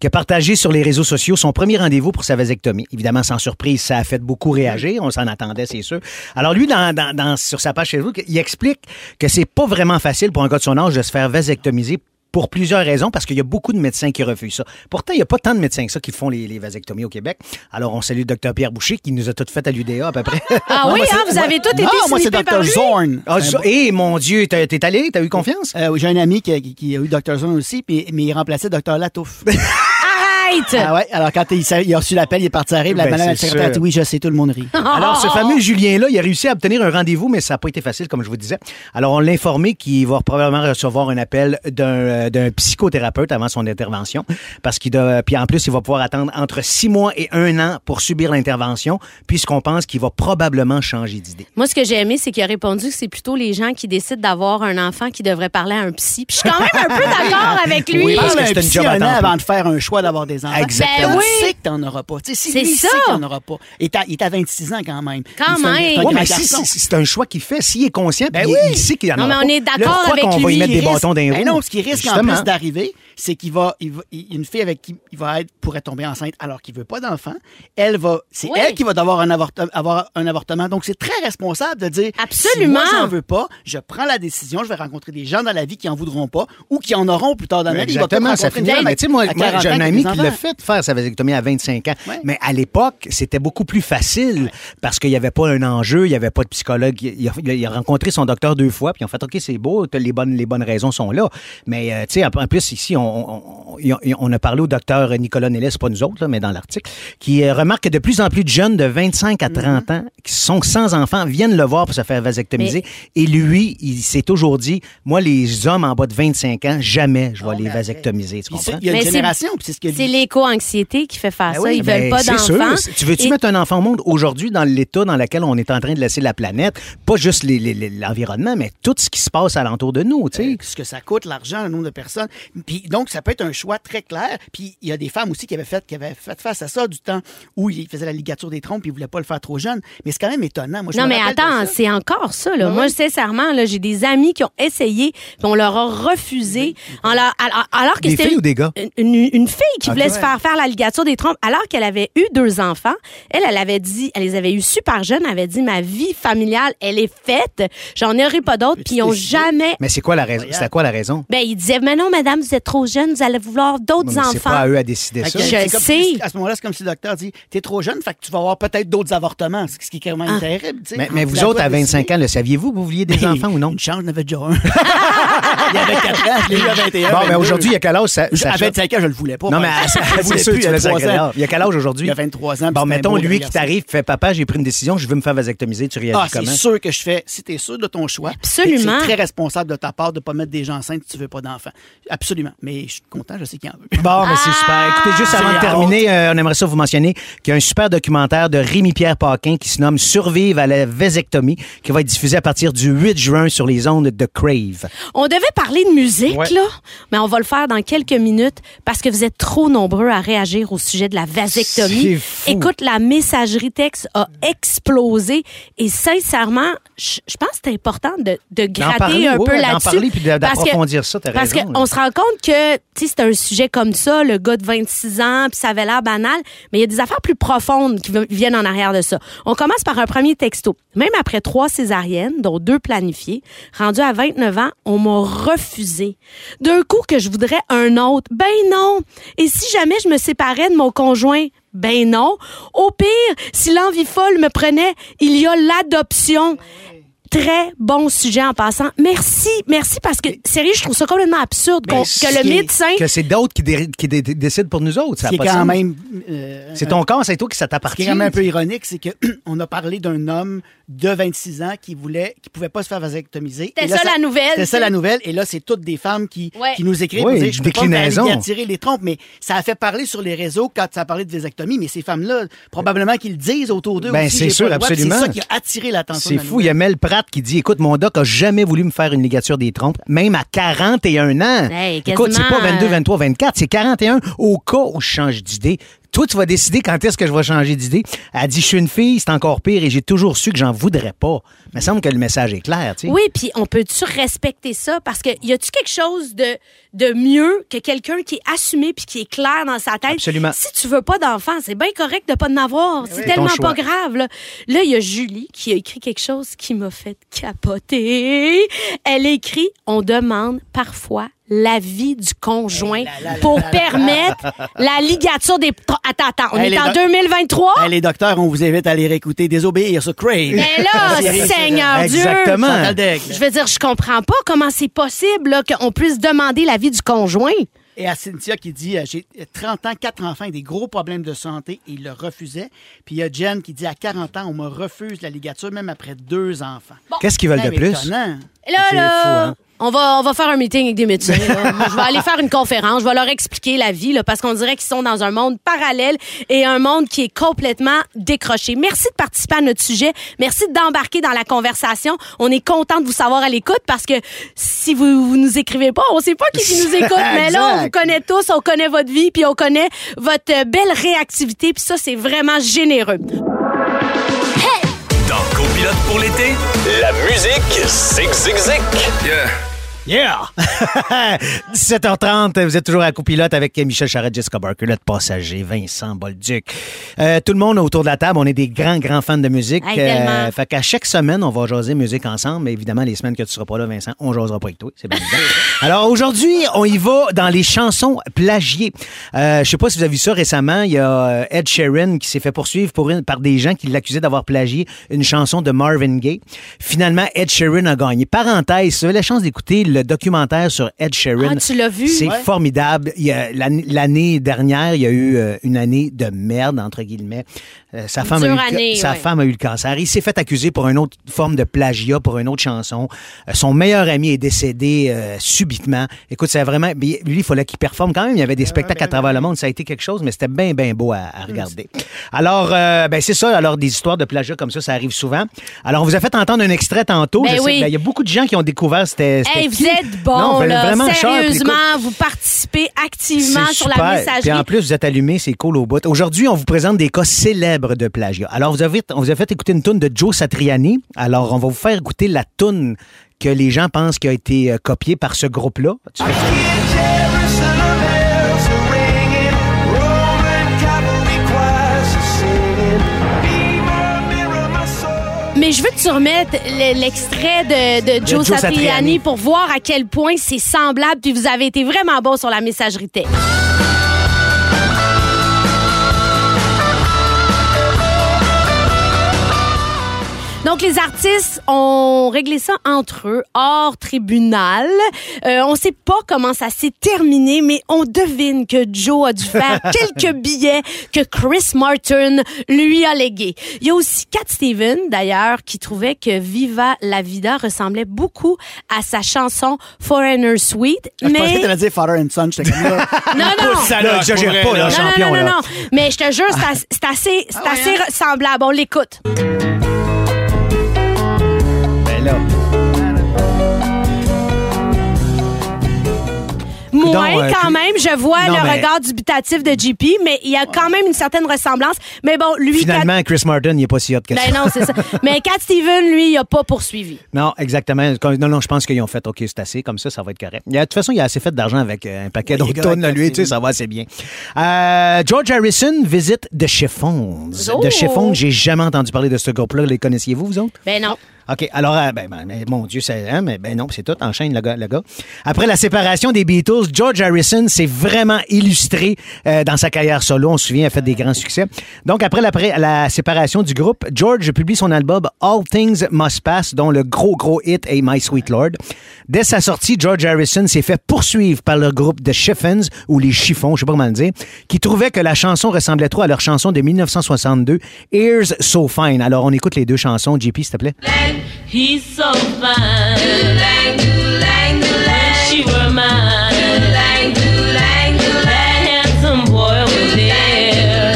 qui a partagé sur les réseaux sociaux son premier rendez-vous pour sa vasectomie. Évidemment, sans surprise, ça a fait beaucoup réagir. On s'en attendait, c'est sûr. Alors, lui, dans, dans- dans- sur sa page Facebook, il explique que c'est pas vraiment facile pour un gars de son âge de se faire vasectomiser pour plusieurs raisons, parce qu'il y a beaucoup de médecins qui refusent ça. Pourtant, il n'y a pas tant de médecins que ça qui font les, les vasectomies au Québec. Alors, on salue le docteur Pierre Boucher, qui nous a tout fait à l'UDA à peu près. [laughs] Ah oui, hein, vous avez tous été Non, moi, c'est lui? Zorn. Ah, ça- hé, mon Dieu, t'es allé? T'as eu confiance? Euh, J'ai un ami qui, a eu Dr. Zorn aussi, puis- mais il remplaçait Dr. Latouf. [laughs] Ah ouais, alors quand il, a reçu l'appel, il est parti à rire, la Ben, madame c'est la secrétaire a dit sûr. oui, je sais, tout le monde rit. [laughs] Alors, ce fameux Julien-là, il a réussi à obtenir un rendez-vous, mais ça n'a pas été facile, comme je vous disais. Alors, on l'a informé qu'il va probablement recevoir un appel d'un euh, d'un psychothérapeute avant son intervention, parce qu'il doit, puis en plus, il va pouvoir attendre entre six mois et un an pour subir l'intervention, puisqu'on pense qu'il va probablement changer d'idée. Moi, ce que j'ai aimé, c'est qu'il a répondu que c'est plutôt les gens qui décident d'avoir un enfant qui devraient parler à un psy. Puis je suis quand même un peu d'accord [laughs] avec lui. Oui, parce que c'est une job à temps plein. avant de faire un choix d'avoir des enfants. Exactement. Ben oui. Tu sais que t'en auras pas. Tu sais, si C'est lui, il ça. sait qu'il en aura pas. Il est à, il est à 26 ans quand même. Quand même. c'est un Ouais, mais si, si- c'est un choix qu'il fait. S'il est conscient, puis Ben il, oui. il sait qu'il en Non, aura mais pas. on est d'accord avec qu'on va y lui? mettre des risque- bâtons dans les Ben roues? non, ce qui risque en plus d'arriver, c'est qu'il va, il va- il- une fille avec qui il va être pourrait tomber enceinte alors qu'il veut pas d'enfant. Elle va, c'est Oui. elle qui va devoir un avortement, avoir un avortement. Donc c'est très responsable de dire Absolument. Si moi j'en veux pas, je prends la décision, je vais rencontrer des gens dans la vie qui en voudront pas ou qui en auront plus tard dans la vie. Il va peut-être Exactement, ça finit. Mais tu sais, moi, à moi, 40 j'ai un ami qui l'a fait faire sa vasectomie à 25 ans. Ouais. Mais à l'époque, c'était beaucoup plus facile parce qu'il n'y avait pas un enjeu, il n'y avait pas de psychologue. Il a, il a rencontré son docteur deux fois, puis ils ont fait OK, c'est beau, t'as les bonnes, les bonnes raisons sont là. Mais euh, tu sais, en plus, ici, on, on- on- on a parlé au docteur Nicolas Nellis, c'est pas nous autres, là, mais dans l'article, qui euh, remarque que de plus en plus de jeunes de 25 à 30 ans qui sont sans enfants viennent le voir pour se faire vasectomiser. Et lui, il s'est toujours dit Moi, les hommes en bas de 25 ans, jamais je vais les vasectomiser. Tu comprends? Il y a une génération, puis c'est ce que l'éco-anxiété qui fait faire Ben ça. oui, Ils ben, veulent pas c'est sûr. d'enfants. Tu veux-tu Et- mettre un enfant au monde aujourd'hui dans l'état dans lequel on est en train de laisser la planète? Pas juste l'environnement, mais tout ce qui se passe alentour de nous, tu sais. ce que ça coûte, l'argent, le nombre de personnes. Puis donc, ça peut être un choix très clair. Puis il y a des femmes aussi qui avaient fait, qui avaient fait face à ça du temps où ils faisaient la ligature des trompes puis ils voulaient pas le faire trop jeune. Mais c'est quand même étonnant. Moi, je Non, me mais attends, c'est encore ça. Là. Ah Moi, oui? sincèrement, là, j'ai des amis qui ont essayé, puis on leur a refusé. En leur- alors, alors que Des c'était filles ou des gars? Une, une fille qui voulait se faire faire la ligature des trompes, alors qu'elle avait eu deux enfants. Elle, elle avait dit, elle les avait eu super jeunes, elle avait dit, ma vie familiale, elle est faite. J'en aurai pas d'autres, puis ils ont jamais. Mais c'est quoi la raison? C'était quoi la raison? Ben, ils disaient, mais non, madame, vous êtes trop jeune, vous allez vouloir d'autres Mais C'est enfants. pas à eux à décider ça. Je c'est comme- sais. À ce moment-là, c'est comme si le docteur dit T'es trop jeune, fait que tu vas avoir peut-être d'autres avortements. Ce qui est quand même Ah. terrible. tu sais. Mais, mais vous autres, à 25 décide. ans, le saviez-vous que vous vouliez des enfants ou non? Une chance, j'en avais déjà un. [laughs] il y avait 4 ans, je l'ai eu à 21. Bon, mais 22. aujourd'hui, il y a quel âge? Ça, À Sacha? 25 ans, je le voulais pas. Non, mais le c'est tu il y a laisses à 3 quel âge? Il y a quel âge aujourd'hui? Il y a 23 ans. Bon, mettons, lui qui t'arrive, fait papa, j'ai pris une décision, je veux me faire vasectomiser, tu réagis Ah, c'est comment? sûr que je fais. Si tu es sûr de ton choix, Absolument. c'est très responsable de ta part de ne pas mettre des gens enceintes si tu veux pas d'enfants? Absolument. Mais je suis content, je sais qu'il y en veut. Bon, mais c'est super. Écoutez, juste avant de C'est terminer, euh, on aimerait ça vous mentionner qu'il y a un super documentaire de Rémi-Pierre Paquin qui se nomme Survivre à la vasectomie, qui va être diffusé à partir du 8 juin sur les ondes de Crave. On devait parler de musique, Ouais. là, mais on va le faire dans quelques minutes parce que vous êtes trop nombreux à réagir au sujet de la vasectomie. Écoute, la messagerie texte a explosé et sincèrement, je pense que c'est important de, de gratter un oui, peu là-dessus. d'approfondir ça, t'as Parce qu'on se rend compte que, c'est un sujet comme ça, le gars de 26 ans, puis ça avait l'air banal, mais il y a des affaires plus profondes qui viennent en arrière de ça. On commence par un premier texto. Même après trois césariennes, dont deux planifiées, rendu à 29 ans, on m'a refusé. D'un coup que je voudrais un autre. Ben non. Et si jamais je me séparais de mon conjoint? Ben non. Au pire, si l'envie folle me prenait, il y a l'adoption. Très bon sujet en passant. Merci, merci parce que, sérieux, je trouve ça complètement absurde qu'on- que le médecin... Que c'est d'autres qui, dé- qui dé- décident pour nous autres. Ça Ce a qui est pas de quand sens. même. euh, C'est ton corps, c'est toi qui ça Ce qui t'appartient. est quand même un peu ironique, c'est qu'on [clears throat] a parlé d'un homme de 26 ans qui voulait, qui pouvait pas se faire vasectomiser. C'était Et là, ça, la nouvelle, C'était tu ça sais. la nouvelle. Et là, c'est toutes des femmes qui, Ouais. qui nous écrivent Oui, pour dire je peux pas me déclinaison. faire attirer les trompes, mais ça a fait parler sur les réseaux quand ça a parlé de vasectomie. Mais ces femmes-là, probablement qu'ils le disent autour d'eux. Ben, aussi, c'est j'ai sûr, pas le droit. Puis absolument. C'est ça qui a attiré l'attention. C'est la fou. Il y a Mel Pratt qui dit Écoute, mon doc a jamais voulu me faire une ligature des trompes, même à 41 ans. Hey, Écoute, c'est pas quasiment, 22, euh, 23, 24, c'est 41 au cas où je change d'idée. Toi, tu vas décider quand est-ce que je vais changer d'idée. Elle dit, je suis une fille, c'est encore pire et j'ai toujours su que j'en voudrais pas. Mais il semble que le message est clair, tu sais. Oui, puis on peut-tu respecter ça? Parce que y a-tu quelque chose de, de mieux que quelqu'un qui est assumé puis qui est clair dans sa tête? Absolument. Si tu veux pas d'enfant, c'est bien correct de pas en avoir. C'est ton tellement pas grave. Là, Là, il y a Julie qui a écrit quelque chose qui m'a fait capoter. Elle écrit On demande parfois l'avis du conjoint pour permettre la ligature des. Attends, attends, on Hey, est en doc- 2023? Hey, les docteurs, on vous invite à aller réécouter Désobéir sur Crave. Mais là, [laughs] Seigneur Dieu! Exactement. Je veux dire, je comprends pas comment c'est possible qu'on puisse demander l'avis du conjoint. Et à Cynthia qui dit euh, J'ai 30 ans, quatre enfants et des gros problèmes de santé et il le refusait. Puis il y a Jen qui dit À 40 ans, on me refuse la ligature même après deux enfants. Qu'est-ce qu'ils veulent de plus? étonnant. Là, fou, hein? On, va, on va faire un meeting avec des médecins. là. Moi, [laughs] je vais aller faire une conférence. Je vais leur expliquer la vie, là, parce qu'on dirait qu'ils sont dans un monde parallèle et un monde qui est complètement décroché. Merci de participer à notre sujet. Merci d'embarquer dans la conversation. On est content de vous savoir à l'écoute parce que si vous, vous nous écrivez pas, on sait pas qui, qui nous [laughs] écoute. Mais là, on vous connaît tous, on connaît votre vie, puis on connaît votre belle réactivité. Puis ça, c'est vraiment généreux. Pour l'été, la musique Zig Zig Zig. Yeah. Yeah! [laughs] 17h30, vous êtes toujours à copilote avec Michel Charette, Jessica Barker, notre passager, Vincent Bolduc. Euh, tout le monde autour de la table, on est des grands, grands fans de musique. Hey, tellement. fait qu'à chaque semaine, on va jaser musique ensemble. Mais évidemment, les semaines que tu seras pas là, Vincent, on jasera pas avec toi. C'est bien. [laughs] Alors aujourd'hui, on y va dans les chansons plagiées. Euh, je sais pas si vous avez vu ça récemment. Il y a euh, Ed Sheeran qui s'est fait poursuivre pour une, par des gens qui l'accusaient d'avoir plagié une chanson de Marvin Gaye. Finalement, Ed Sheeran a gagné. Parenthèse, si vous avez la chance d'écouter le documentaire sur Ed Sheeran. Ah, tu l'as vu? C'est Ouais. formidable. Il y a- l'année dernière, il y a eu euh, une année de merde, entre guillemets. Euh, sa femme, a eu, le année, sa ouais. femme a eu le cancer. Il s'est fait accuser pour une autre forme de plagiat, pour une autre chanson. Euh, son meilleur ami est décédé euh, subitement. Écoute, c'est vraiment... Lui, il fallait qu'il performe quand même. Il y avait des spectacles à travers le monde. Ça a été quelque chose, mais c'était bien, bien beau à, à regarder. Alors, euh, ben c'est ça. Alors, des histoires de plagiat comme ça, ça arrive souvent. Alors, on vous a fait entendre un extrait tantôt. Ben Je sais- oui. ben, Il y a beaucoup de gens qui ont découvert c'était Hey, vous. Êtes bon, Non, là. vraiment. Sérieusement, Écoute, vous participez activement sur super. la messagerie. Puis en plus, vous êtes allumé, c'est cool au bout. Aujourd'hui, on vous présente des cas célèbres de plagiat. Alors, vous avez, on vous a fait écouter une toune de Joe Satriani. Alors, on va vous faire écouter la toune que les gens pensent qui a été euh, copiée par ce groupe-là. Mais je veux que tu remettes le- l'extrait de, de Joe, Joe Satriani, Satriani. pour voir à quel point c'est semblable, puis vous avez été vraiment bon sur la messagerie texte. Donc, les artistes ont réglé ça entre eux, hors tribunal. Euh, on sait pas comment ça s'est terminé, mais on devine que Joe a dû faire [laughs] quelques billets que Chris Martin lui a légués. Il y a aussi Cat Stevens, d'ailleurs, qui trouvait que Viva la Vida ressemblait beaucoup à sa chanson Foreigner Suite. Je pensais que mais... t'allais dire Father and Son. J'étais comme là. [laughs] Non, non. Pousse ça, Là, là, exagère pour pas, là, là. champion, non, non, non, là. non. Mais je te jure, c'est as- c'est assez, c'est Ah ouais, assez hein? ressemblable. On l'écoute. Ben là. Moins euh, quand même, je vois Non, le mais- regard dubitatif de JP, mais il y a quand même une certaine ressemblance. Mais bon, lui, Finalement, Chris Martin, il n'est pas si hot que Cat... ça. Ben non, c'est ça. [laughs] Mais Cat Steven, lui, il a pas poursuivi. Non, exactement. Non, non, je pense qu'ils ont fait OK, c'est assez, comme ça, ça va être correct. Il y a- De toute façon, il a assez fait d'argent avec euh, un paquet Oui, d'autres tonnes, lui, tu sais, ça va assez bien. Euh, George Harrison visite The Chiffons. Oh! The Chiffons, j'ai jamais entendu parler de ce groupe-là. Les connaissiez-vous, vous autres? Ben non. OK. Alors, euh, ben, ben, mon Dieu, c'est. hein, mais ben non, c'est tout. Enchaîne le gars, le gars. Après la séparation des Beatles, George Harrison s'est vraiment illustré euh, dans sa carrière solo. On se souvient, il a fait des grands succès. Donc, après la séparation du groupe, George publie son album All Things Must Pass, dont le gros, gros hit est My Sweet Lord. Dès sa sortie, George Harrison s'est fait poursuivre par le groupe The Chiffons, ou les Chiffons, je sais pas comment le dire, qui trouvait que la chanson ressemblait trop à leur chanson de 1962, Ears So Fine. Alors, on écoute les deux chansons. JP, s'il te plaît. He's so fine. Wish you were mine. That handsome boy over there.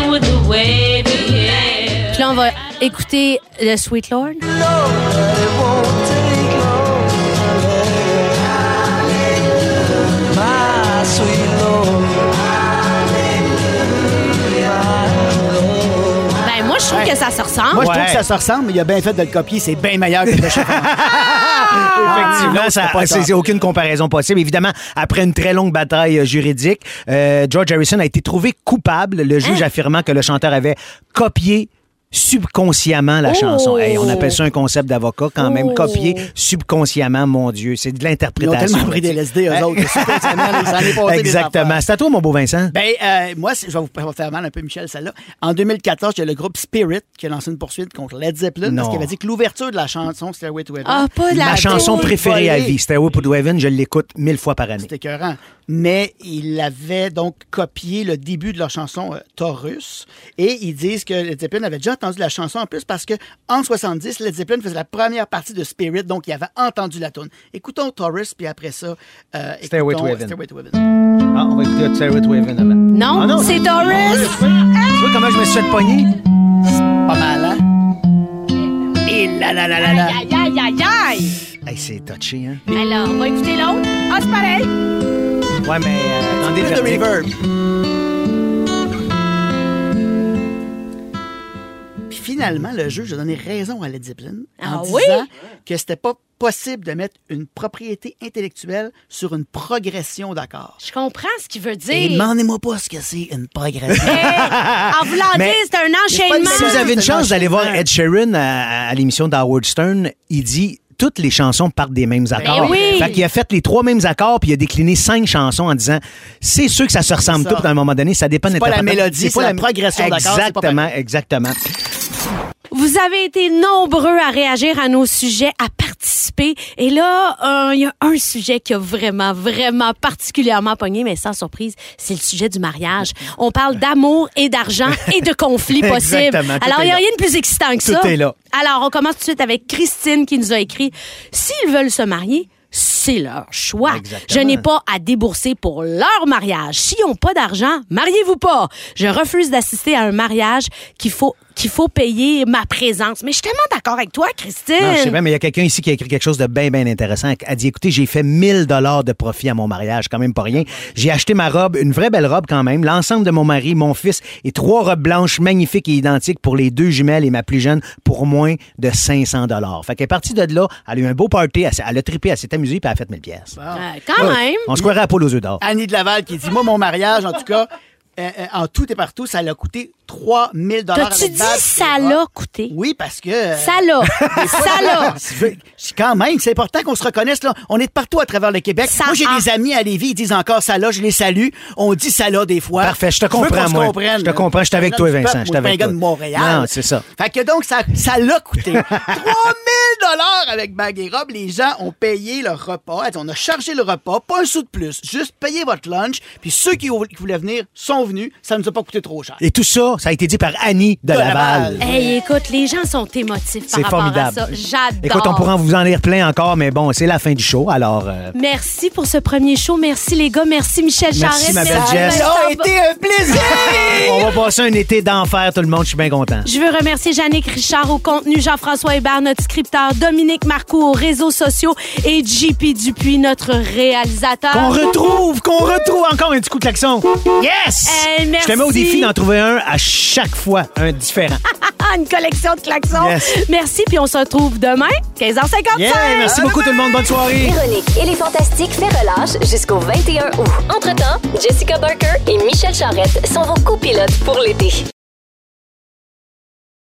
One with the wavy hair. Puis là, on va écouter le Sweet Lord. Que ça se ressemble. Moi, je trouve Ouais. que ça se ressemble, mais il a bien fait de le copier. C'est bien meilleur que le chef. [laughs] Effectivement, Ah, ça- c'est pas c'est tard. c'est aucune comparaison possible. Évidemment, après une très longue bataille euh, juridique, euh, George Harrison a été trouvé coupable, le Hein? juge affirmant que le chanteur avait copié subconsciemment la Oh! chanson. Hey, on appelle ça un concept d'avocat quand même. Oh! Copier subconsciemment, mon Dieu. C'est de Ils ont l'interprétation. tellement pris des LSD, eux autres. [laughs] Exactement. C'est à toi, mon beau Vincent. Ben, euh, moi, je vais vous faire mal un peu, Michel, celle-là. En 2014, il y a le groupe Spirit qui a lancé une poursuite contre Led Zeppelin Non. parce qu'il avait dit que l'ouverture de la chanson Stairway to Heaven. Ah, pas de la Ma chanson préférée à vie, Stairway to Heaven, je l'écoute mille fois par année. C'était écœurant. Mais il avait donc copié le début de leur chanson euh, Taurus. Et ils disent que Led Zeppelin avait déjà entendu la chanson en plus parce que en 70, Led Zeppelin faisait la première partie de Spirit, donc il avait entendu la tune. Écoutons Taurus, puis après ça, euh, Stairway to Heaven. Ah, on va écouter Stairway to Heaven avant. Non, Ah non, c'est Taurus. Tu vois comment je me suis fait pogner? Pas mal, hein? Et là là là là là. Aïe, aïe, aïe, aïe. Hey, c'est touché, hein? Alors, on va écouter l'autre. Ah, c'est pareil. Ouais, mais euh, attendez le reverb. Finalement, le juge a donné raison à Led Zeppelin en Ah oui? disant que c'était pas possible de mettre une propriété intellectuelle sur une progression d'accords. Je comprends ce qu'il veut Et dire. demandez-moi pas ce que c'est une progression. En voulant Mais- dire, c'est un pas enchaînement. Si vous avez une chance d'aller voir. Ed Sheeran à, à l'émission d'Howard Stern, il dit toutes les chansons partent des mêmes accords. Ben oui. Fait qu'il a fait les trois mêmes accords puis il a décliné cinq chansons en disant c'est sûr que ça se ressemble tout à un moment donné, ça dépend de C'est pas la mélodie, c'est la progression d'accords, pas Exactement, exactement. Vous avez été nombreux à réagir à nos sujets, à participer. Et là, euh, il y a un sujet qui a vraiment, vraiment particulièrement pogné, mais sans surprise, c'est le sujet du mariage. On parle d'amour et d'argent [laughs] et de conflits possibles. Alors, il n'y a rien de plus excitant que Tout ça. est là. Alors, on commence tout de suite avec Christine qui nous a écrit S'ils veulent se marier, c'est leur choix. Exactement. Je n'ai pas à débourser pour leur mariage. S'ils n'ont pas d'argent, mariez-vous pas. Je refuse d'assister à un mariage qu'il faut qu'il faut payer ma présence. Mais je suis tellement d'accord avec toi, Christine. Non, je sais bien, mais il y a quelqu'un ici qui a écrit quelque chose de bien, bien intéressant. Elle dit, écoutez, j'ai fait 1000 dollars de profit à mon mariage, quand même pas rien. J'ai acheté ma robe, une vraie belle robe quand même, l'ensemble de mon mari, mon fils et trois robes blanches magnifiques et identiques pour les deux jumelles et ma plus jeune pour moins de 500 dollars. Fait qu'elle est partie de là, elle a eu un beau party, elle, a trippé, elle s'est amusée puis elle a fait 1000 pièces. Euh, quand même. On se croirait à Paul aux œufs d'or. Annie de Laval qui dit Moi, mon mariage, en tout cas, euh, euh, en tout et partout, ça l'a coûté 3000 dollars. T'as-tu dit ça l'a coûté? Oui, parce que. euh, Ça l'a. [laughs] ça l'a. [laughs] C'est quand même, c'est important qu'on se reconnaisse. Là. On est de partout à travers le Québec. Ça Moi, j'ai a- des amis à Lévis, ils disent encore ça là, je les salue. On dit ça là des fois. Parfait, je te comprends, moi. Je te comprends, je suis avec toi, Vincent, je suis avec un gars toi. de Montréal. Non, c'est ça. Fait que donc, ça ça l'a coûté. [laughs] 3000 dollars avec bague et robe. Les gens ont payé leur repas. On a chargé le repas, pas un sou de plus. Juste payez votre lunch. Puis ceux qui qui voulaient venir sont venus. Ça ne nous a pas coûté trop cher. Et tout ça, ça a été dit par Annie de, De Laval. Laval. Hey, écoute, les gens sont émotifs par C'est rapport formidable. à ça. J'adore. Écoute, on pourra vous en lire plein encore, mais bon, c'est la fin du show, alors... euh, Merci pour ce premier show. Merci, les gars. Merci, Michel Merci, ma belle Merci, Jess. Ça a été un plaisir! On va passer un été d'enfer, tout le monde. Je suis bien content. Je veux remercier Jannick Richard au contenu, Jean-François Hébert, notre scripteur, Dominique Marcoux aux réseaux sociaux et JP Dupuis, notre réalisateur. Qu'on retrouve, qu'on retrouve encore un petit coup de klaxon. Yes! Eh, merci. Je te mets au défi d'en trouver un à chaque fois, un différent. [laughs] Ah, une collection de klaxons. Yes. Merci, puis on se retrouve demain, 15h55. Yeah! Merci beaucoup tout le monde. Bonne soirée. Véronique et les Fantastiques fait relâche jusqu'au 21 août. Entre-temps, Jessica Barker et Michel Charrette sont vos copilotes pour l'été.